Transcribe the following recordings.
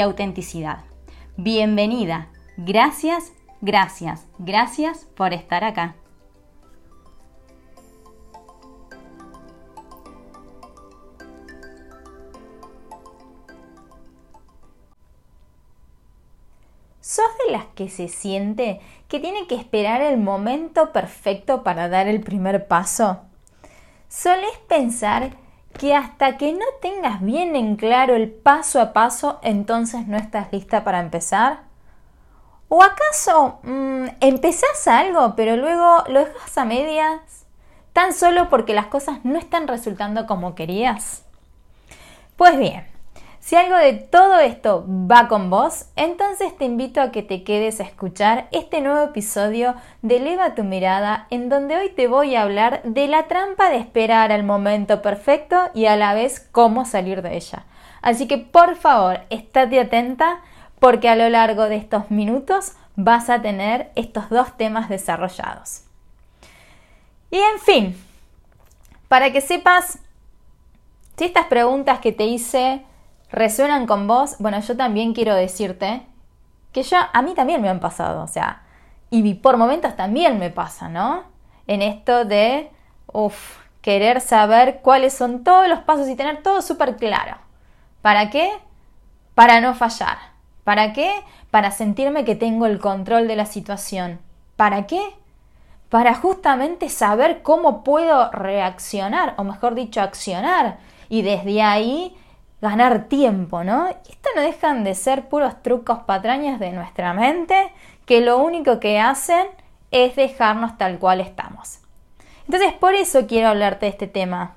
autenticidad. Bienvenida. Gracias, gracias, gracias por estar acá. ¿Sos de las que se siente que tiene que esperar el momento perfecto para dar el primer paso? ¿Solés pensar que hasta que no tengas bien en claro el paso a paso, entonces no estás lista para empezar? ¿O acaso mmm, algo pero luego lo dejas a medias tan solo porque las cosas no están resultando como querías? Pues bien, si algo de todo esto va con vos, entonces te invito a que te quedes a escuchar este nuevo episodio de Eleva tu mirada, en donde hoy te voy a hablar de la trampa de esperar al momento perfecto y a la vez cómo salir de ella. Así que por favor, estate atenta porque a lo largo de estos minutos vas a tener estos dos temas desarrollados. Y en fin, para que sepas si estas preguntas que te hice resuenan con vos, bueno, yo también quiero decirte que ya a mí también me han pasado, o sea, y por momentos también me pasa, ¿no? En esto de, uff, querer saber cuáles son todos los pasos y tener todo súper claro. ¿Para qué? Para no fallar. ¿Para qué? Para sentirme que tengo el control de la situación. ¿Para qué? Para justamente saber cómo puedo reaccionar, o mejor dicho, accionar. Y desde ahí ganar tiempo, ¿no? Esto no dejan de ser puros trucos patrañas de nuestra mente que lo único que hacen es dejarnos tal cual estamos. Entonces, por eso quiero hablarte de este tema.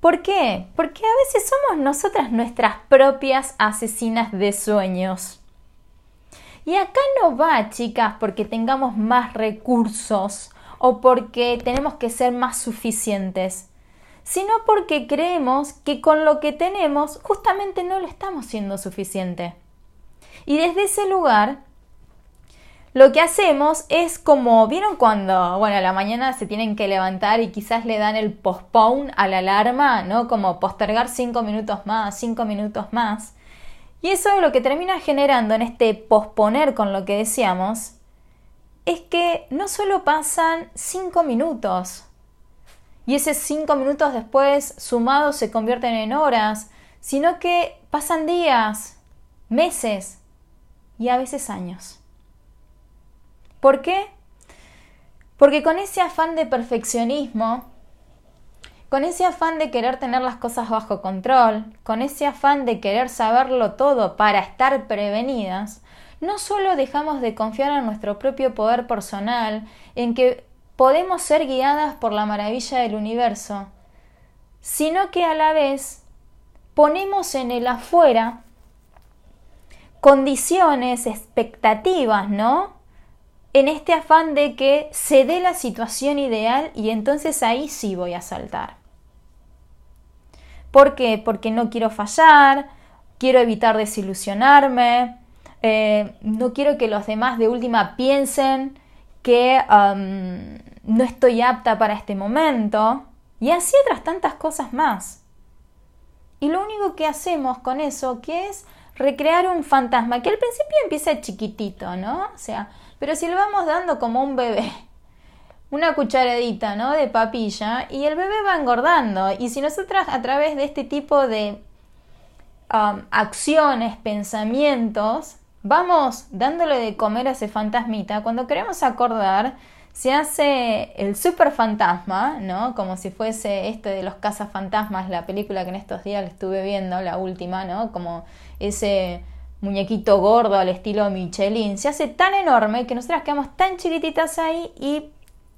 ¿Por qué? Porque a veces somos nosotras nuestras propias asesinas de sueños. Y acá no va, chicas, porque tengamos más recursos o porque tenemos que ser más suficientes sino porque creemos que con lo que tenemos justamente no lo estamos siendo suficiente. Y desde ese lugar, lo que hacemos es como, ¿vieron cuando, bueno, a la mañana se tienen que levantar y quizás le dan el postpone a la alarma, ¿no? Como postergar cinco minutos más, cinco minutos más. Y eso lo que termina generando en este posponer con lo que decíamos, es que no solo pasan cinco minutos, y esos cinco minutos después sumados se convierten en horas, sino que pasan días, meses y a veces años. ¿Por qué? Porque con ese afán de perfeccionismo, con ese afán de querer tener las cosas bajo control, con ese afán de querer saberlo todo para estar prevenidas, no solo dejamos de confiar en nuestro propio poder personal, en que podemos ser guiadas por la maravilla del universo, sino que a la vez ponemos en el afuera condiciones, expectativas, ¿no? En este afán de que se dé la situación ideal y entonces ahí sí voy a saltar. ¿Por qué? Porque no quiero fallar, quiero evitar desilusionarme, eh, no quiero que los demás de última piensen que no estoy apta para este momento, y así otras tantas cosas más. Y lo único que hacemos con eso, que es recrear un fantasma, que al principio empieza chiquitito, ¿no? O sea, pero si lo vamos dando como un bebé, una cucharadita, ¿no? De papilla, y el bebé va engordando. Y si nosotras a través de este tipo de acciones, pensamientos, vamos dándole de comer a ese fantasmita, cuando queremos acordar, se hace el super fantasma, ¿no? Como si fuese este de los cazafantasmas, la película que en estos días estuve viendo, la última, ¿no? Como ese muñequito gordo al estilo Michelin, se hace tan enorme que nosotras quedamos tan chiquititas ahí y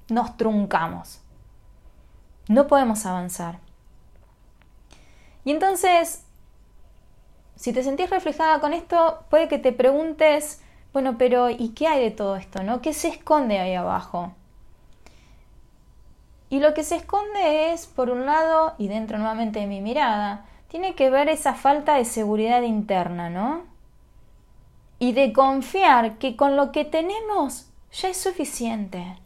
nos truncamos. No podemos avanzar. Y entonces, si te sentís reflejada con esto, puede que te preguntes, bueno, pero ¿y qué hay de todo esto? ¿no? ¿Qué se esconde ahí abajo? Y lo que se esconde es, por un lado, y dentro nuevamente de mi mirada, tiene que ver esa falta de seguridad interna, ¿no? Y de confiar que con lo que tenemos ya es suficiente.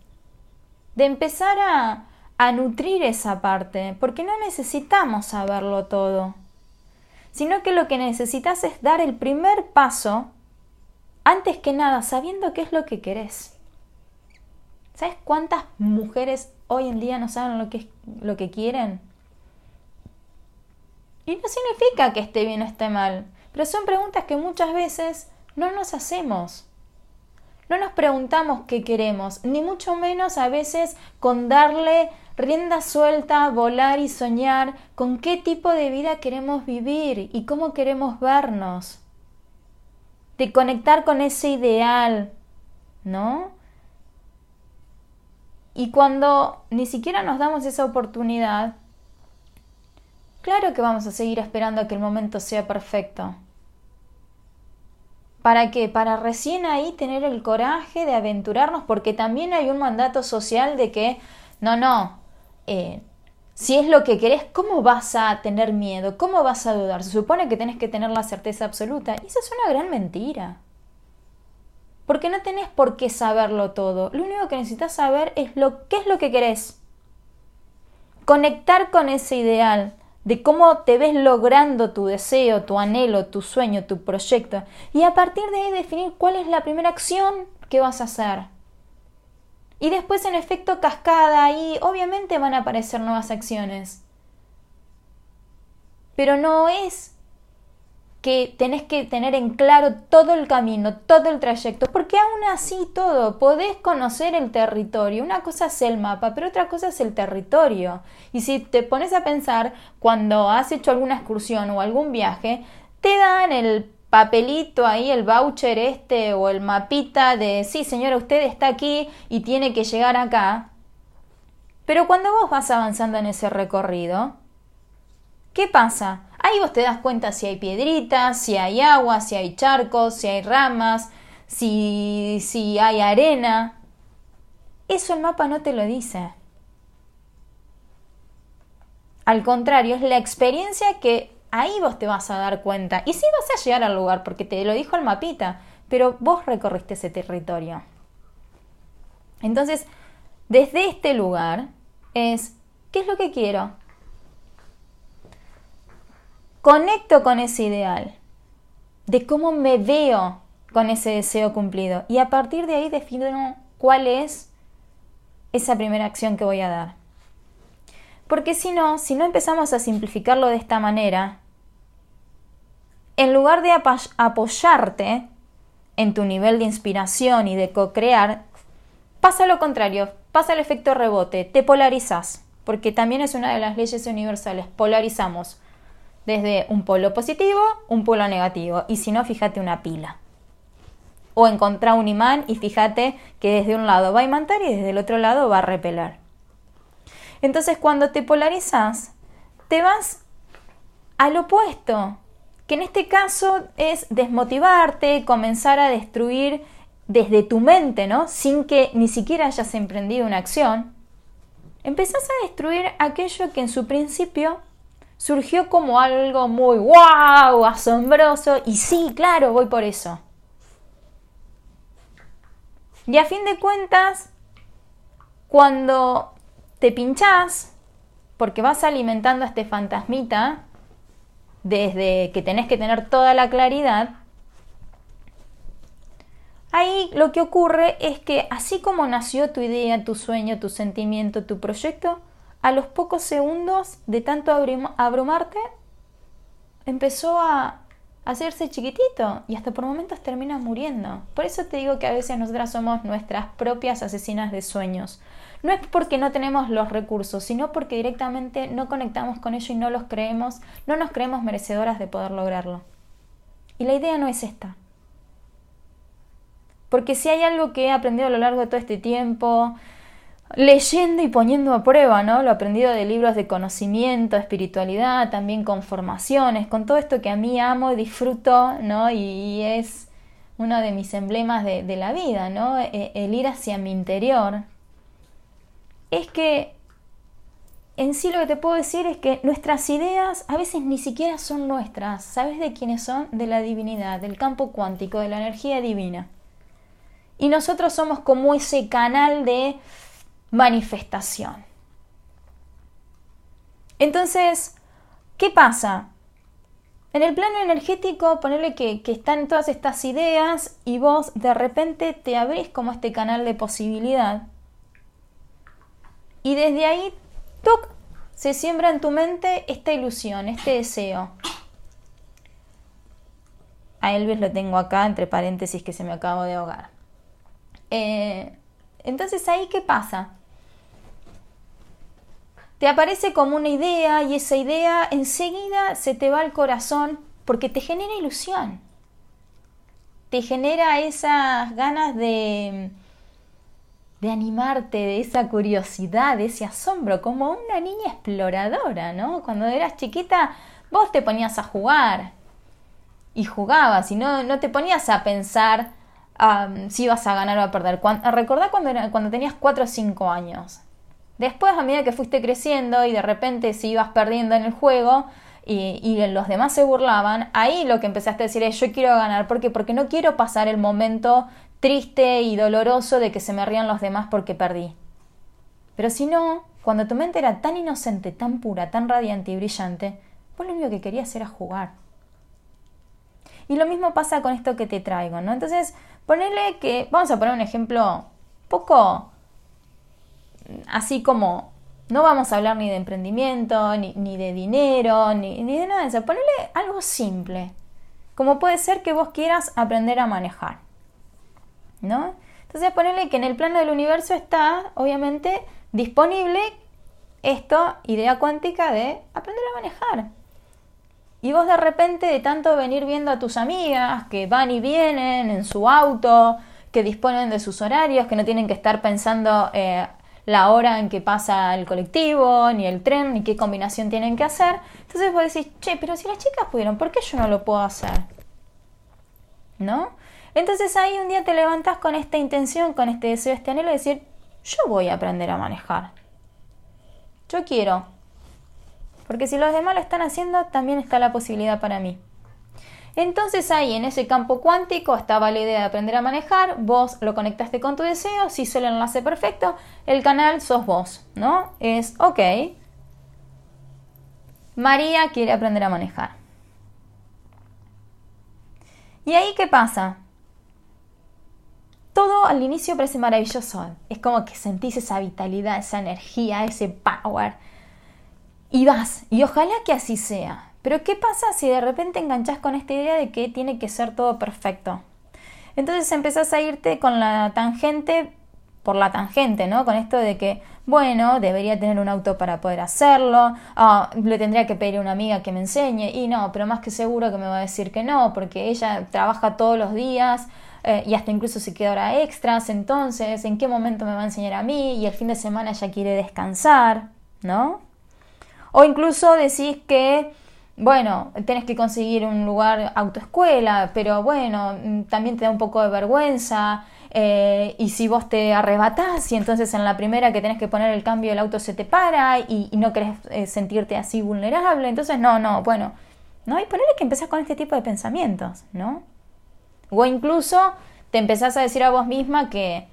De empezar a, a nutrir esa parte, porque no necesitamos saberlo todo, sino que lo que necesitas es dar el primer paso, antes que nada, sabiendo qué es lo que querés. ¿Sabes cuántas mujeres hoy en día no saben lo que, lo que quieren? Y no significa que esté bien o esté mal, pero son preguntas que muchas veces no nos hacemos. No nos preguntamos qué queremos, ni mucho menos a veces con darle rienda suelta, volar y soñar con qué tipo de vida queremos vivir y cómo queremos vernos. De conectar con ese ideal, ¿no? Y cuando ni siquiera nos damos esa oportunidad, claro que vamos a seguir esperando a que el momento sea perfecto. ¿Para qué? Para recién ahí tener el coraje de aventurarnos, porque también hay un mandato social de que, no, no, eh, si es lo que querés, ¿cómo vas a tener miedo? ¿Cómo vas a dudar? Se supone que tenés que tener la certeza absoluta. Y esa es una gran mentira. Porque no tenés por qué saberlo todo. Lo único que necesitas saber es lo qué es lo que querés. Conectar con ese ideal de cómo te ves logrando tu deseo, tu anhelo, tu sueño, tu proyecto. Y a partir de ahí definir cuál es la primera acción que vas a hacer. Y después en efecto cascada y obviamente van a aparecer nuevas acciones. Pero no es que tenés que tener en claro todo el camino, todo el trayecto, porque aún así todo, podés conocer el territorio. Una cosa es el mapa, pero otra cosa es el territorio. Y si te pones a pensar, cuando has hecho alguna excursión o algún viaje, te dan el papelito ahí, el voucher este o el mapita de, sí señora, usted está aquí y tiene que llegar acá. Pero cuando vos vas avanzando en ese recorrido, ¿qué pasa? Ahí vos te das cuenta si hay piedritas, si hay agua, si hay charcos, si hay ramas, si, si hay arena. Eso el mapa no te lo dice. Al contrario, es la experiencia que ahí vos te vas a dar cuenta. Y sí vas a llegar al lugar, porque te lo dijo el mapita, pero vos recorriste ese territorio. Entonces, desde este lugar es, ¿qué es lo que quiero? Conecto con ese ideal, de cómo me veo con ese deseo cumplido. Y a partir de ahí defino cuál es esa primera acción que voy a dar. Porque si no, si no empezamos a simplificarlo de esta manera, en lugar de apoyarte en tu nivel de inspiración y de co-crear, pasa lo contrario, pasa el efecto rebote, te polarizas, porque también es una de las leyes universales, polarizamos desde un polo positivo, un polo negativo, y si no, fíjate una pila. O encontrar un imán y fíjate que desde un lado va a imantar y desde el otro lado va a repeler. Entonces cuando te polarizas, te vas al opuesto, que en este caso es desmotivarte, comenzar a destruir desde tu mente, ¿no? Sin que ni siquiera hayas emprendido una acción. Empezás a destruir aquello que en su principio surgió como algo muy wow, asombroso, y sí, claro, voy por eso. Y a fin de cuentas, cuando te pinchás, porque vas alimentando a este fantasmita, desde que tenés que tener toda la claridad, ahí lo que ocurre es que así como nació tu idea, tu sueño, tu sentimiento, tu proyecto, a los pocos segundos de tanto abrumarte, empezó a hacerse chiquitito y hasta por momentos terminas muriendo. Por eso te digo que a veces nosotras somos nuestras propias asesinas de sueños. No es porque no tenemos los recursos, sino porque directamente no conectamos con ellos y no los creemos, no nos creemos merecedoras de poder lograrlo. Y la idea no es esta. Porque si hay algo que he aprendido a lo largo de todo este tiempo, leyendo y poniendo a prueba, ¿no? Lo aprendido de libros de conocimiento, espiritualidad, también con formaciones, con todo esto que a mí amo y disfruto, ¿no? Y es uno de mis emblemas de, de la vida, ¿no? E, el ir hacia mi interior. Es que en sí lo que te puedo decir es que nuestras ideas a veces ni siquiera son nuestras. ¿Sabes de quiénes son? De la divinidad, del campo cuántico, de la energía divina. Y nosotros somos como ese canal de manifestación. Entonces, ¿qué pasa? En el plano energético, ponerle que, que, están todas estas ideas y vos de repente te abrís como este canal de posibilidad. Y desde ahí, se siembra en tu mente esta ilusión, este deseo. A Elvis lo tengo acá, entre paréntesis, que se me acabo de ahogar. Eh, entonces ahí, ¿qué pasa? Te aparece como una idea y esa idea enseguida se te va al corazón porque te genera ilusión. Te genera esas ganas de, de animarte, de esa curiosidad, de ese asombro, como una niña exploradora, ¿no? Cuando eras chiquita, vos te ponías a jugar y jugabas y no, no te ponías a pensar si ibas a ganar o a perder. recordá cuando, cuando tenías 4 o 5 años. Después, a medida que fuiste creciendo y de repente si ibas perdiendo en el juego y, y, los demás se burlaban, ahí lo que empezaste a decir es yo quiero ganar. ¿Por qué? Porque no quiero pasar el momento triste y doloroso de que se me rían los demás porque perdí. Pero si no, cuando tu mente era tan inocente, tan pura, tan radiante y brillante, vos lo único que querías era jugar. Y lo mismo pasa con esto que te traigo, ¿no? Entonces, ponele que, vamos a poner un ejemplo poco así como no vamos a hablar ni de emprendimiento, ni, de dinero, ni, ni, de nada de eso. Ponele algo simple, como puede ser que vos quieras aprender a manejar, ¿no? Entonces ponele que en el plano del universo está, obviamente, disponible esto, idea cuántica de aprender a manejar. Y vos de repente, de tanto venir viendo a tus amigas que van y vienen en su auto, que disponen de sus horarios, que no tienen que estar pensando eh, la hora en que pasa el colectivo, ni el tren, ni qué combinación tienen que hacer. Entonces vos decís, che, pero si las chicas pudieron, ¿por qué yo no lo puedo hacer? ¿No? Entonces ahí un día te levantas con esta intención, con este deseo, este anhelo de decir, yo voy a aprender a manejar. Yo quiero. Porque si los demás lo están haciendo, también está la posibilidad para mí. Entonces ahí en ese campo cuántico estaba la idea de aprender a manejar, vos lo conectaste con tu deseo, si hizo el enlace perfecto, el canal sos vos, ¿no? Es, ok, María quiere aprender a manejar. ¿Y ahí qué pasa? Todo al inicio parece maravilloso, es como que sentís esa vitalidad, esa energía, ese power y vas, y ojalá que así sea. Pero ¿qué pasa si de repente enganchas con esta idea de que tiene que ser todo perfecto? Entonces empezás a irte con la tangente por la tangente, ¿no? Con esto de que, bueno, debería tener un auto para poder hacerlo, le tendría que pedir a una amiga que me enseñe, y no, pero más que seguro que me va a decir que no, porque ella trabaja todos los días eh, y hasta incluso se queda hora extras, entonces, ¿en qué momento me va a enseñar a mí? Y el fin de semana ella quiere descansar, ¿no? O incluso decís que, bueno, tenés que conseguir un lugar autoescuela, pero bueno, mm, también te da un poco de vergüenza. Eh, y si vos te arrebatás y entonces en la primera que tenés que poner el cambio el auto se te para y, no querés eh, sentirte así vulnerable, entonces no, no, bueno, ¿no? Y ponerle que empezás con este tipo de pensamientos, ¿no? O incluso te empezás a decir a vos misma que,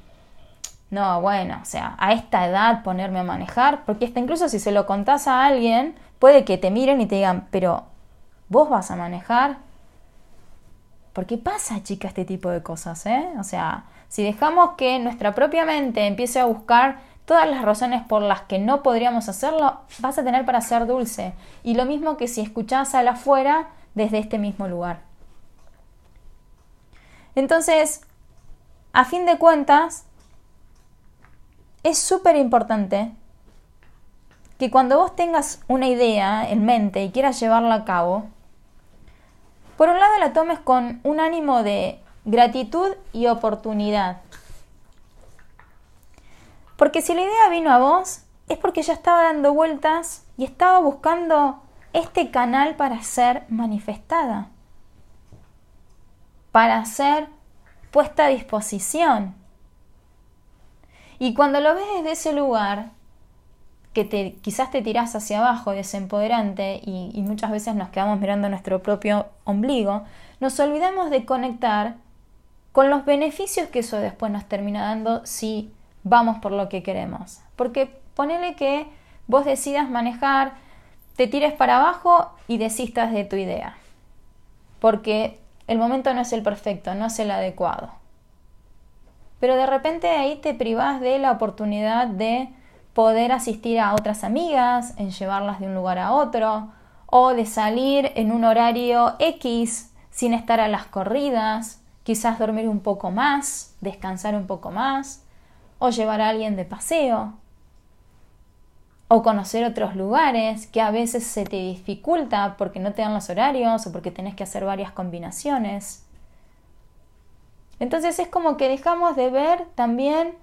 no, bueno, o sea, a esta edad ponerme a manejar, porque hasta incluso si se lo contás a alguien, puede que te miren y te digan, pero vos vas a manejar. Porque pasa, chica, este tipo de cosas, ¿eh? O sea, si dejamos que nuestra propia mente empiece a buscar todas las razones por las que no podríamos hacerlo, vas a tener para ser dulce. Y lo mismo que si escuchás a la afuera desde este mismo lugar. Entonces, a fin de cuentas, es súper importante que cuando vos tengas una idea en mente y quieras llevarla a cabo, por un lado la tomes con un ánimo de gratitud y oportunidad. Porque si la idea vino a vos, es porque ya estaba dando vueltas y estaba buscando este canal para ser manifestada, para ser puesta a disposición. Y cuando lo ves desde ese lugar, que te, quizás te tirás hacia abajo, desempoderante, y, y muchas veces nos quedamos mirando nuestro propio ombligo, nos olvidamos de conectar con los beneficios que eso después nos termina dando si vamos por lo que queremos. Porque ponele que vos decidas manejar, te tires para abajo y desistas de tu idea. Porque el momento no es el perfecto, no es el adecuado. Pero de repente ahí te privas de la oportunidad de poder asistir a otras amigas, en llevarlas de un lugar a otro, o de salir en un horario X sin estar a las corridas, quizás dormir un poco más, descansar un poco más, o llevar a alguien de paseo, o conocer otros lugares que a veces se te dificulta porque no te dan los horarios o porque tenés que hacer varias combinaciones. Entonces es como que dejamos de ver también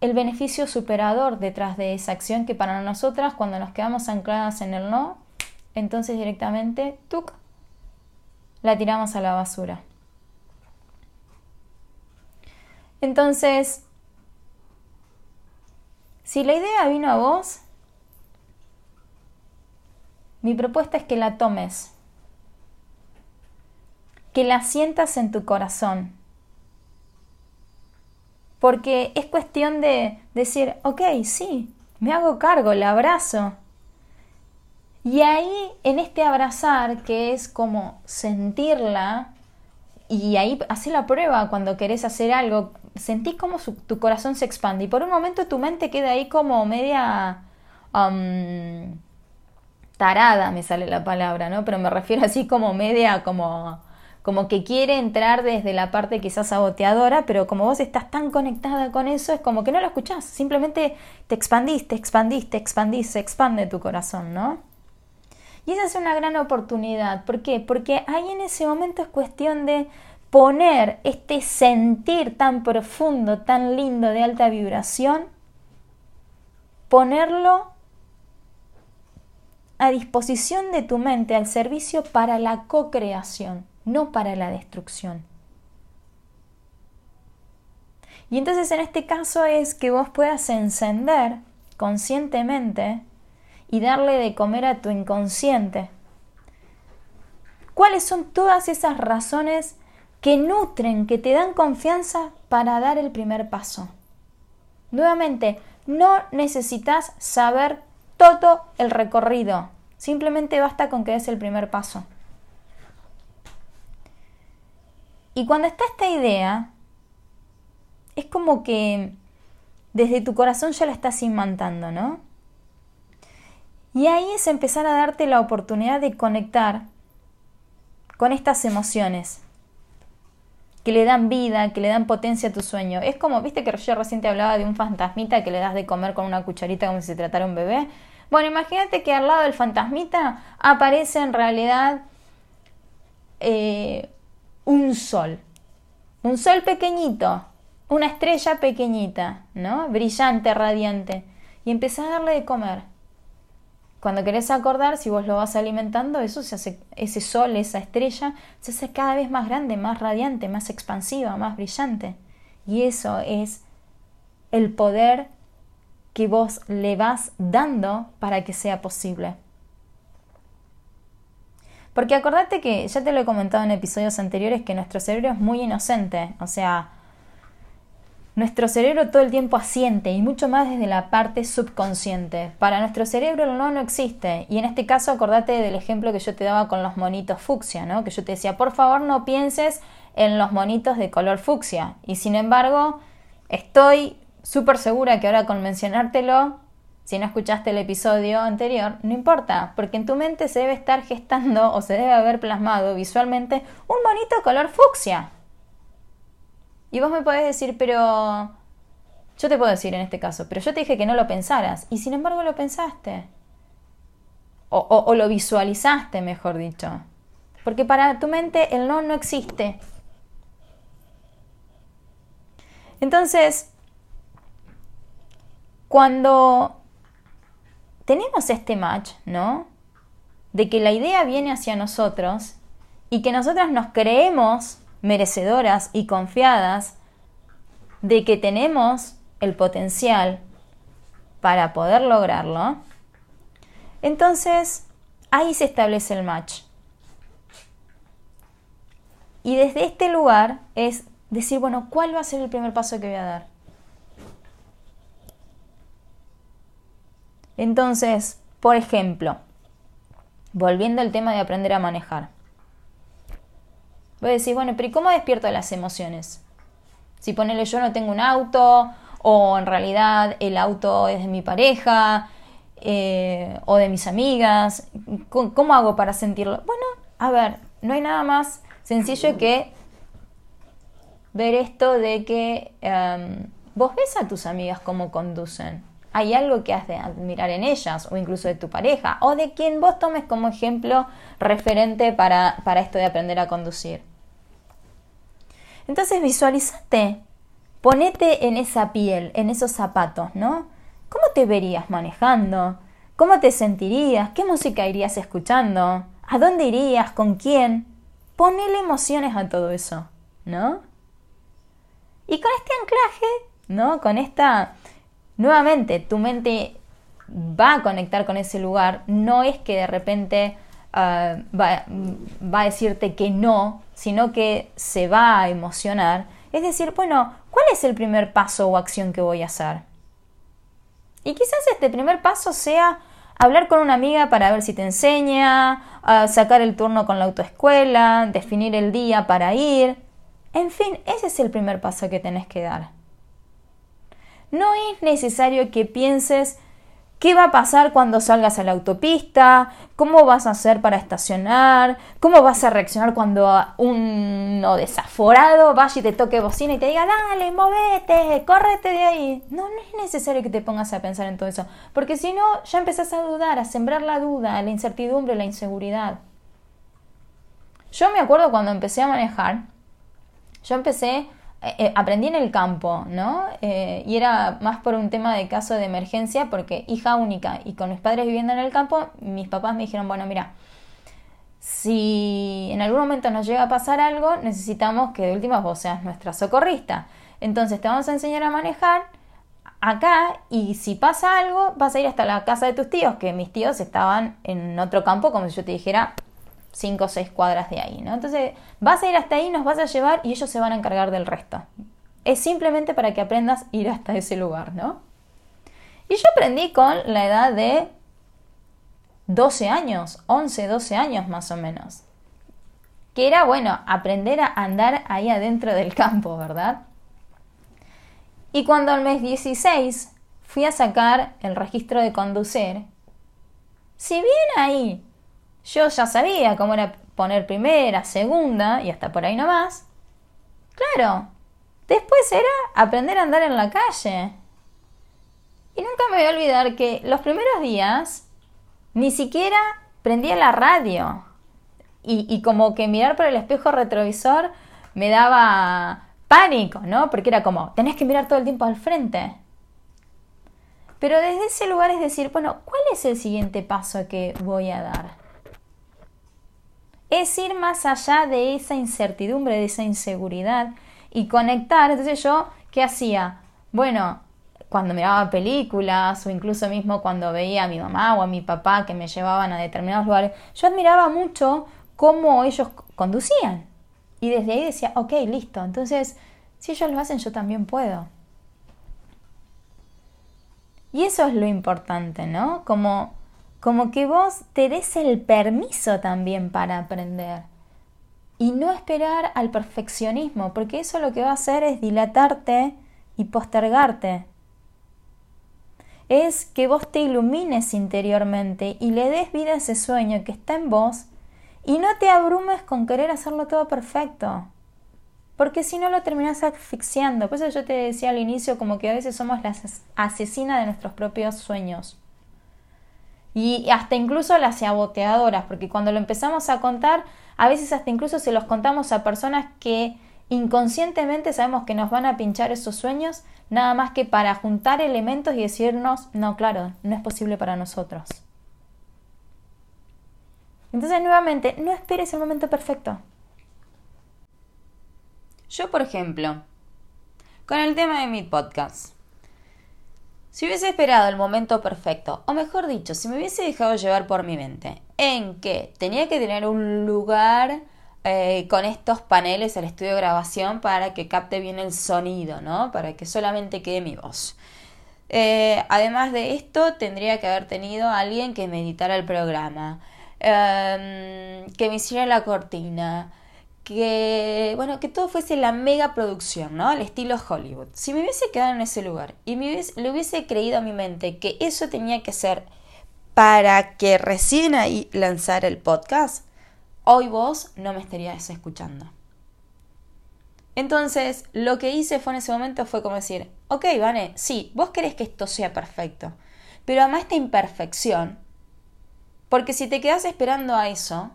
el beneficio superador detrás de esa acción que para nosotras cuando nos quedamos ancladas en el no, entonces directamente la tiramos a la basura. Entonces, si la idea vino a vos, mi propuesta es que la tomes, que la sientas en tu corazón porque es cuestión de decir, ok, sí, me hago cargo, la abrazo. Y ahí, en este abrazar, que es como sentirla, y ahí hacer la prueba cuando querés hacer algo, sentís como tu corazón se expande y por un momento tu mente queda ahí como media um, tarada, me sale la palabra, ¿no? Pero me refiero así como media como como que quiere entrar desde la parte quizás saboteadora, pero como vos estás tan conectada con eso, es como que no lo escuchás, simplemente te expandís, te expandís, te expandís, se expande tu corazón, ¿no? Y esa es una gran oportunidad, ¿por qué? Porque ahí en ese momento es cuestión de poner este sentir tan profundo, tan lindo de alta vibración, ponerlo a disposición de tu mente, al servicio para la co-creación no para la destrucción. Y entonces en este caso es que vos puedas encender conscientemente y darle de comer a tu inconsciente. ¿Cuáles son todas esas razones que nutren, que te dan confianza para dar el primer paso? Nuevamente, no necesitas saber todo el recorrido, simplemente basta con que des el primer paso. Y cuando está esta idea, es como que desde tu corazón ya la estás imantando, ¿no? Y ahí es empezar a darte la oportunidad de conectar con estas emociones que le dan vida, que le dan potencia a tu sueño. Es como, viste que yo recién te hablaba de un fantasmita que le das de comer con una cucharita como si se tratara un bebé. Bueno, imagínate que al lado del fantasmita aparece en realidad eh, un sol. Un sol pequeñito, una estrella pequeñita, ¿no? Brillante, radiante. Y empezás a darle de comer. Cuando querés acordar, si vos lo vas alimentando, eso ese sol, esa estrella, se hace cada vez más grande, más radiante, más expansiva, más brillante. Y eso es el poder que vos le vas dando para que sea posible. Porque acordate que, ya te lo he comentado en episodios anteriores, que nuestro cerebro es muy inocente. O sea, nuestro cerebro todo el tiempo asiente y mucho más desde la parte subconsciente. Para nuestro cerebro el no no existe. Y en este caso acordate del ejemplo que yo te daba con los monitos fucsia, ¿no? Que yo te decía, por favor no pienses en los monitos de color fucsia. Y sin embargo, estoy súper segura que ahora con mencionártelo si no escuchaste el episodio anterior, no importa, porque en tu mente se debe estar gestando o se debe haber plasmado visualmente un bonito color fucsia. Y vos me podés decir, pero... Yo te puedo decir en este caso, pero yo te dije que no lo pensaras y sin embargo lo pensaste. O, lo visualizaste, mejor dicho. Porque para tu mente el no no existe. Entonces, cuando tenemos este match, ¿no? De que la idea viene hacia nosotros y que nosotras nos creemos merecedoras y confiadas de que tenemos el potencial para poder lograrlo, entonces ahí se establece el match. Y desde este lugar es decir, bueno, ¿cuál va a ser el primer paso que voy a dar? Entonces, por ejemplo, volviendo al tema de aprender a manejar. Voy a decir, bueno, pero ¿y cómo despierto las emociones? Si ponele yo no tengo un auto, o en realidad el auto es de mi pareja, eh, o de mis amigas, ¿cómo hago para sentirlo? Bueno, a ver, no hay nada más sencillo que ver esto de que em, vos ves a tus amigas cómo conducen hay algo que has de admirar en ellas o incluso de tu pareja o de quien vos tomes como ejemplo referente para, para esto de aprender a conducir. Entonces visualízate, ponete en esa piel, en esos zapatos, ¿no? ¿Cómo te verías manejando? ¿Cómo te sentirías? ¿Qué música irías escuchando? ¿A dónde irías? ¿Con quién? Ponele emociones a todo eso, ¿no? Y con este anclaje, ¿no? Con esta nuevamente tu mente va a conectar con ese lugar, no es que de repente ah, va, a decirte que no, sino que se va a emocionar. Es decir, bueno, ¿cuál es el primer paso o acción que voy a hacer? Y quizás este primer paso sea hablar con una amiga para ver si te enseña, sacar el turno con la autoescuela, definir el día para ir. En fin, ese es el primer paso que tenés que dar. No es necesario que pienses qué va a pasar cuando salgas a la autopista, cómo vas a hacer para estacionar, cómo vas a reaccionar cuando uno desaforado vaya y te toque bocina y te diga, dale, movete, córrete de ahí. No, no es necesario que te pongas a pensar en todo eso, porque si no, ya empezás a dudar, a sembrar la duda, la incertidumbre, la inseguridad. Yo me acuerdo cuando empecé a manejar, yo empecé eh, eh, aprendí en el campo, ¿no? Eh, y era más por un tema de caso de emergencia, porque hija única y con mis padres viviendo en el campo, mis papás me dijeron, bueno, mira, si en algún momento nos llega a pasar algo, necesitamos que de última vos seas nuestra socorrista. Entonces te vamos a enseñar a manejar acá y si pasa algo, vas a ir hasta la casa de tus tíos, que mis tíos estaban en otro campo, como si yo te dijera, cinco o seis cuadras de ahí, ¿no? Entonces vas a ir hasta ahí, nos vas a llevar y ellos se van a encargar del resto. Es simplemente para que aprendas a ir hasta ese lugar, ¿no? Y yo aprendí con la edad de 12 años, 11, 12 años más o menos. Que era, bueno, aprender a andar ahí adentro del campo, ¿verdad? Y cuando al mes 16 fui a sacar el registro de conducir, si bien ahí yo ya sabía cómo era poner primera, segunda y hasta por ahí nomás. Claro, después era aprender a andar en la calle. Y nunca me voy a olvidar que los primeros días ni siquiera prendía la radio. Y, y, como que mirar por el espejo retrovisor me daba pánico, ¿no? Porque era como, tenés que mirar todo el tiempo al frente. Pero desde ese lugar es decir, bueno, ¿cuál es el siguiente paso que voy a dar? Es ir más allá de esa incertidumbre, de esa inseguridad y conectar. Entonces yo, ¿qué hacía? Bueno, cuando miraba películas o incluso mismo cuando veía a mi mamá o a mi papá que me llevaban a determinados lugares, yo admiraba mucho cómo ellos conducían. Y desde ahí decía, ok, listo, entonces si ellos lo hacen yo también puedo. Y eso es lo importante, ¿no? Como como que vos te des el permiso también para aprender y no esperar al perfeccionismo, porque eso lo que va a hacer es dilatarte y postergarte. Es que vos te ilumines interiormente y le des vida a ese sueño que está en vos y no te abrumes con querer hacerlo todo perfecto. Porque si no lo terminás asfixiando. Por eso yo te decía al inicio como que a veces somos las asesinas de nuestros propios sueños y hasta incluso las saboteadoras, porque cuando lo empezamos a contar, a veces hasta incluso se los contamos a personas que inconscientemente sabemos que nos van a pinchar esos sueños, nada más que para juntar elementos y decirnos, no, claro, no es posible para nosotros. Entonces, nuevamente, no esperes el momento perfecto. Yo, por ejemplo, con el tema de mi podcast, si hubiese esperado el momento perfecto, o mejor dicho, si me hubiese dejado llevar por mi mente, en que tenía que tener un lugar eh, con estos paneles, el estudio de grabación, para que capte bien el sonido, ¿no? Para que solamente quede mi voz. Eh, además de esto, tendría que haber tenido alguien que me editara el programa, em, que me hiciera la cortina, que, bueno, que todo fuese la mega producción, ¿no? Al estilo Hollywood. Si me hubiese quedado en ese lugar y me le hubiese creído a mi mente que eso tenía que ser para que recién ahí lanzara el podcast, hoy vos no me estarías escuchando. Entonces, lo que hice fue en ese momento fue como decir, ok, Vane, sí, vos querés que esto sea perfecto, pero ama esta imperfección, porque si te quedas esperando a eso,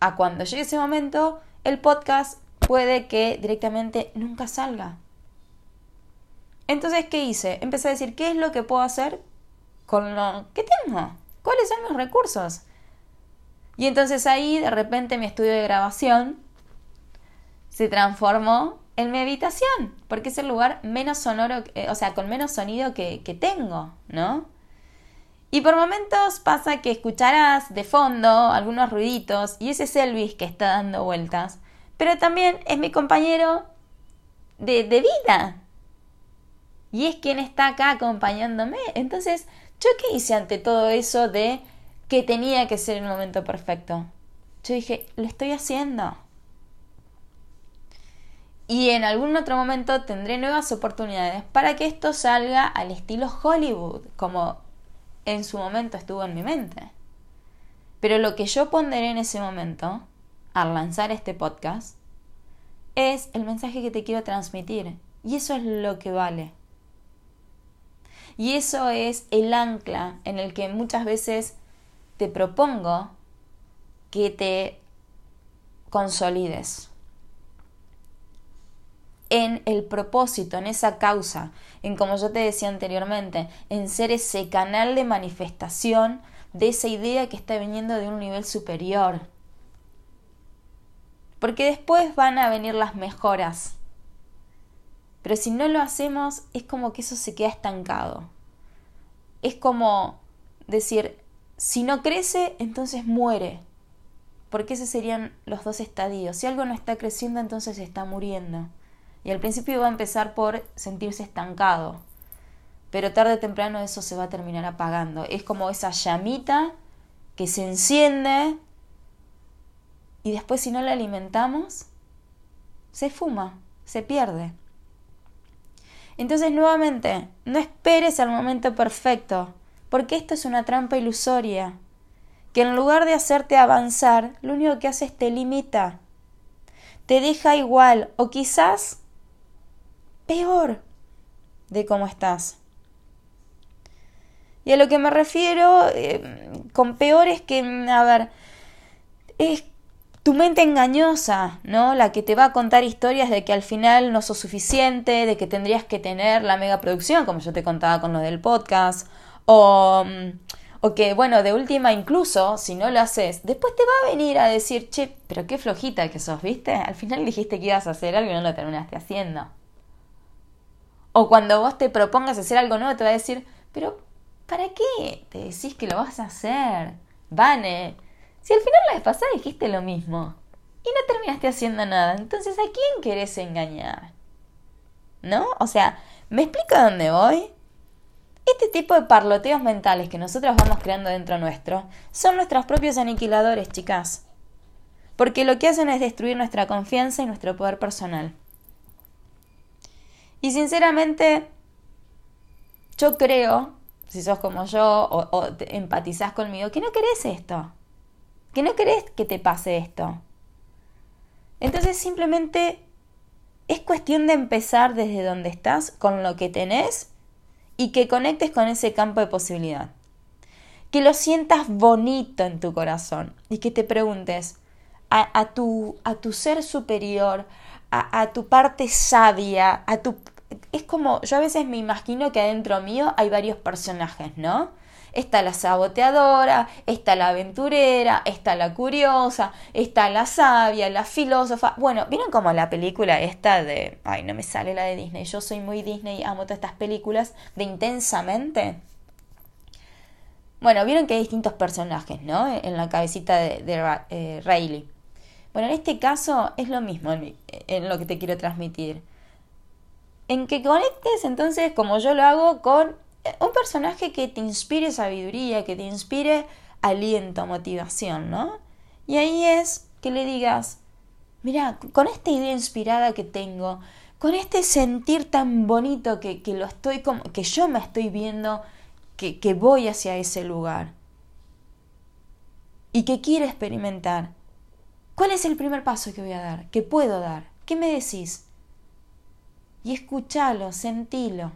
a cuando llegue ese momento, el podcast puede que directamente nunca salga. Entonces, ¿qué hice? Empecé a decir, ¿qué es lo que puedo hacer con lo que tengo? ¿Cuáles son mis recursos? Y entonces ahí, de repente, mi estudio de grabación se transformó en mi habitación, porque es el lugar menos sonoro, eh, o sea, con menos sonido que, que tengo, ¿no? Y por momentos pasa que escucharás de fondo algunos ruiditos y ese es Elvis que está dando vueltas pero también es mi compañero de, vida. Y es quien está acá acompañándome. Entonces, ¿yo qué hice ante todo eso de que tenía que ser el momento perfecto? Yo dije, lo estoy haciendo. Y en algún otro momento tendré nuevas oportunidades para que esto salga al estilo Hollywood, como en su momento estuvo en mi mente. Pero lo que yo ponderé en ese momento al lanzar este podcast es el mensaje que te quiero transmitir. Y eso es lo que vale. Y eso es el ancla en el que muchas veces te propongo que te consolides en el propósito, en esa causa, en como yo te decía anteriormente, en ser ese canal de manifestación de esa idea que está viniendo de un nivel superior porque después van a venir las mejoras. Pero si no lo hacemos, es como que eso se queda estancado. Es como decir, si no crece, entonces muere. Porque esos serían los dos estadios. Si algo no está creciendo, entonces está muriendo. Y al principio va a empezar por sentirse estancado. Pero tarde o temprano eso se va a terminar apagando. Es como esa llamita que se enciende y después si no la alimentamos, se fuma, se pierde. Entonces nuevamente, no esperes al momento perfecto, porque esto es una trampa ilusoria, que en lugar de hacerte avanzar, lo único que hace es te limita, te deja igual o quizás peor de cómo estás. Y a lo que me refiero eh, con peor es que, a ver, es tu mente engañosa, ¿no? La que te va a contar historias de que al final no sos suficiente, de que tendrías que tener la mega producción, como yo te contaba con lo del podcast, o, mm, o que, bueno, de última incluso, si no lo haces, después te va a venir a decir, che, pero qué flojita que sos, ¿viste? Al final dijiste que ibas a hacer algo y no lo terminaste haciendo. O cuando vos te propongas hacer algo nuevo, te va a decir, pero ¿para qué te decís que lo vas a hacer? Vane, si al final la vez pasada dijiste lo mismo y no terminaste haciendo nada, entonces ¿a quién querés engañar? ¿No? O sea, ¿me explico a dónde voy? Este tipo de parloteos mentales que nosotros vamos creando dentro nuestro son nuestros propios aniquiladores, chicas. Porque lo que hacen es destruir nuestra confianza y nuestro poder personal. Y sinceramente, yo creo, si sos como yo o, o empatizás conmigo, que no querés esto que no querés que te pase esto. Entonces simplemente es cuestión de empezar desde donde estás, con lo que tenés, y que conectes con ese campo de posibilidad. Que lo sientas bonito en tu corazón y que te preguntes a, tu, a tu ser superior, a tu parte sabia, a tu... Es como, yo a veces me imagino que adentro mío hay varios personajes, ¿no? Está la saboteadora, está la aventurera, está la curiosa, está la sabia, la filósofa. Bueno, ¿vieron como la película esta de... Ay, no me sale la de Disney. Yo soy muy Disney, amo todas estas películas de intensamente. Bueno, vieron que hay distintos personajes, ¿no? En la cabecita de, eh, Rayleigh. Bueno, en este caso es lo mismo en lo que te quiero transmitir. En que conectes entonces, como yo lo hago, con un personaje que te inspire sabiduría, que te inspire aliento, motivación, ¿no? Y ahí es que le digas, mira, con esta idea inspirada que tengo, con este sentir tan bonito que, que lo estoy como, que yo me estoy viendo, que, que voy hacia ese lugar y que quiero experimentar. ¿Cuál es el primer paso que voy a dar? ¿Qué puedo dar? ¿Qué me decís? Y escúchalo, sentilo.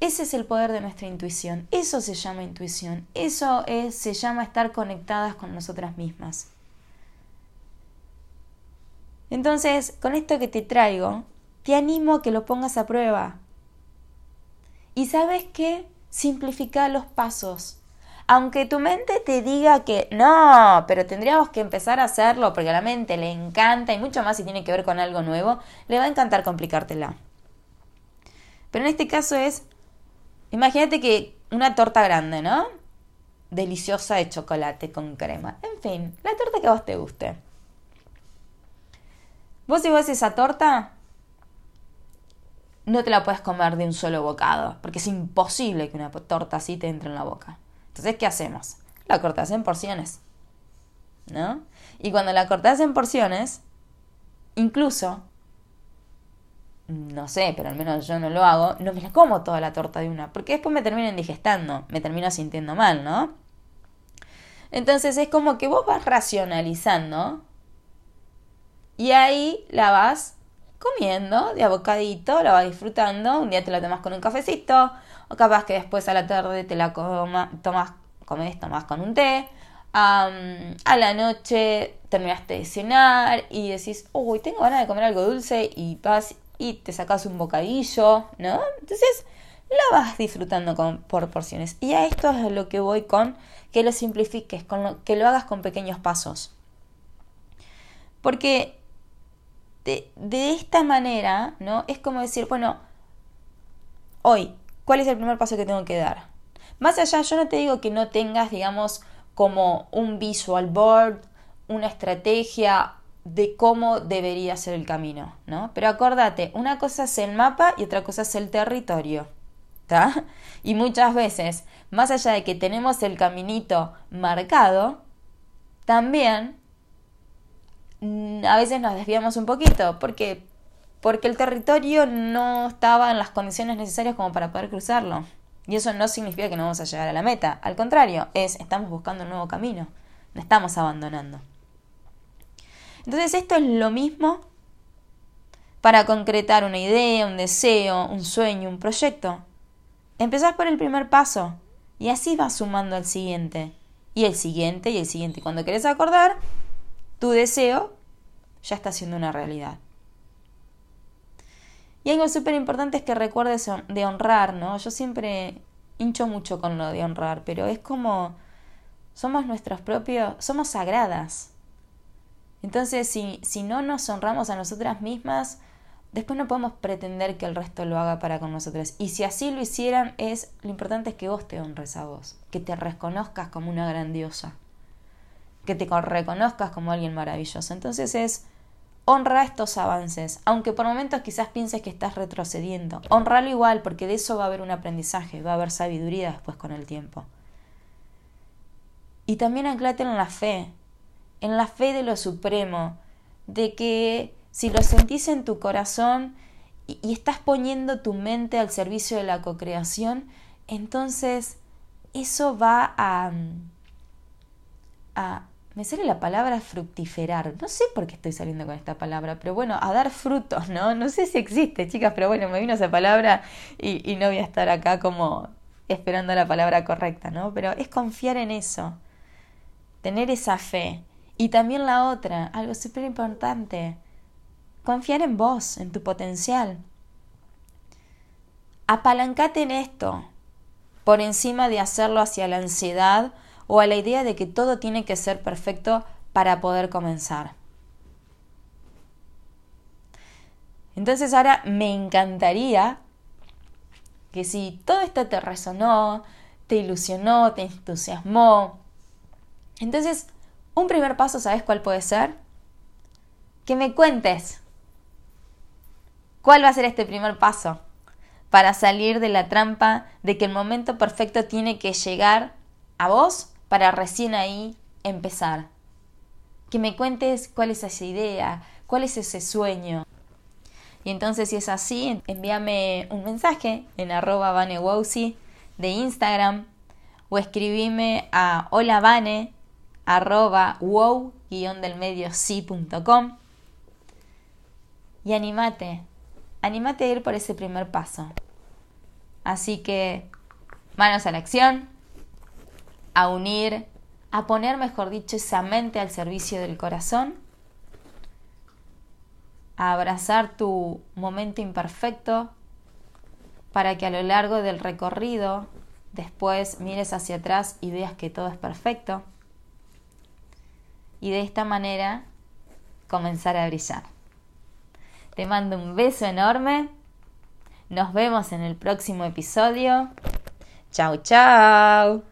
Ese es el poder de nuestra intuición. Eso se llama intuición. Eso es, se llama estar conectadas con nosotras mismas. Entonces, con esto que te traigo, te animo a que lo pongas a prueba. Y sabes qué? Simplifica los pasos. Aunque tu mente te diga que no, pero tendríamos que empezar a hacerlo porque a la mente le encanta y mucho más si tiene que ver con algo nuevo, le va a encantar complicártela. Pero en este caso es Imagínate que una torta grande, ¿no? Deliciosa de chocolate con crema. En fin, la torta que a vos te guste. Vos si vos esa torta, no te la puedes comer de un solo bocado, porque es imposible que una torta así te entre en la boca. Entonces, ¿qué hacemos? La cortás en porciones. ¿No? Y cuando la cortás en porciones, incluso no sé, pero al menos yo no lo hago, no me la como toda la torta de una, porque después me termino indigestando, me termino sintiendo mal, ¿no? Entonces es como que vos vas racionalizando y ahí la vas comiendo de abocadito, la vas disfrutando, un día te la tomas con un cafecito, capaz que después a la tarde te la coma, tomas, comes, tomas con un té, a la noche terminaste de cenar y decís, uy, tengo ganas de comer algo dulce y vas y te sacas un bocadillo, ¿no? Entonces la vas disfrutando con, por porciones. Y a esto es lo que voy con que lo simplifiques, con que lo hagas con pequeños pasos. Porque de, de, esta manera, ¿no? Es como decir, bueno, hoy, ¿cuál es el primer paso que tengo que dar? Más allá, yo no te digo que no tengas, digamos, como un visual board, una estrategia de cómo debería ser el camino, ¿no? Pero acordate, una cosa es el mapa y otra cosa es el territorio, ¿está? Y muchas veces, más allá de que tenemos el caminito marcado, también mm, a veces nos desviamos un poquito, porque porque el territorio no estaba en las condiciones necesarias como para poder cruzarlo. Y eso no significa que no vamos a llegar a la meta, al contrario, es estamos buscando un nuevo camino, no estamos abandonando. Entonces esto es lo mismo para concretar una idea, un deseo, un sueño, un proyecto. Empezar por el primer paso y así vas sumando al siguiente y el siguiente y el siguiente. Cuando querés acordar, tu deseo ya está siendo una realidad. Y algo súper importante es que recuerdes de honrar, ¿no? Yo siempre hincho mucho con lo de honrar, pero es como somos nuestros propios, somos sagradas. Entonces, si, si no nos honramos a nosotras mismas, después no podemos pretender que el resto lo haga para con nosotras. Y si así lo hicieran, es lo importante es que vos te honres a vos, que te reconozcas como una grandiosa, que te reconozcas como alguien maravilloso. Entonces es honra estos avances, aunque por momentos quizás pienses que estás retrocediendo. Honralo igual, porque de eso va a haber un aprendizaje, va a haber sabiduría después con el tiempo. Y también anclate en la fe, en la fe de lo supremo, de que si lo sentís en tu corazón y, estás poniendo tu mente al servicio de la cocreación, entonces eso va a, a me sale la palabra fructiferar. No sé por qué estoy saliendo con esta palabra, pero bueno, a dar frutos, ¿no? No sé si existe, chicas, pero bueno, me vino esa palabra y, no voy a estar acá como esperando la palabra correcta, ¿no? Pero es confiar en eso, tener esa fe. Y también la otra, algo súper importante, confiar en vos, en tu potencial. Apalancate en esto, por encima de hacerlo hacia la ansiedad o a la idea de que todo tiene que ser perfecto para poder comenzar. Entonces ahora me encantaría que si todo esto te resonó, te ilusionó, te entusiasmó, entonces un primer paso, ¿sabes cuál puede ser? Que me cuentes cuál va a ser este primer paso para salir de la trampa de que el momento perfecto tiene que llegar a vos para recién ahí empezar. Que me cuentes cuál es esa idea, cuál es ese sueño. Y entonces si es así, envíame un mensaje en arroba de Instagram o escribime a holavane arroba wow y animate, animate a ir por ese primer paso. Así que manos a la acción, a unir, a poner, mejor dicho, esa mente al servicio del corazón, a abrazar tu momento imperfecto para que a lo largo del recorrido después mires hacia atrás y veas que todo es perfecto. Y de esta manera comenzar a brillar. Te mando un beso enorme. Nos vemos en el próximo episodio. Chao, chao.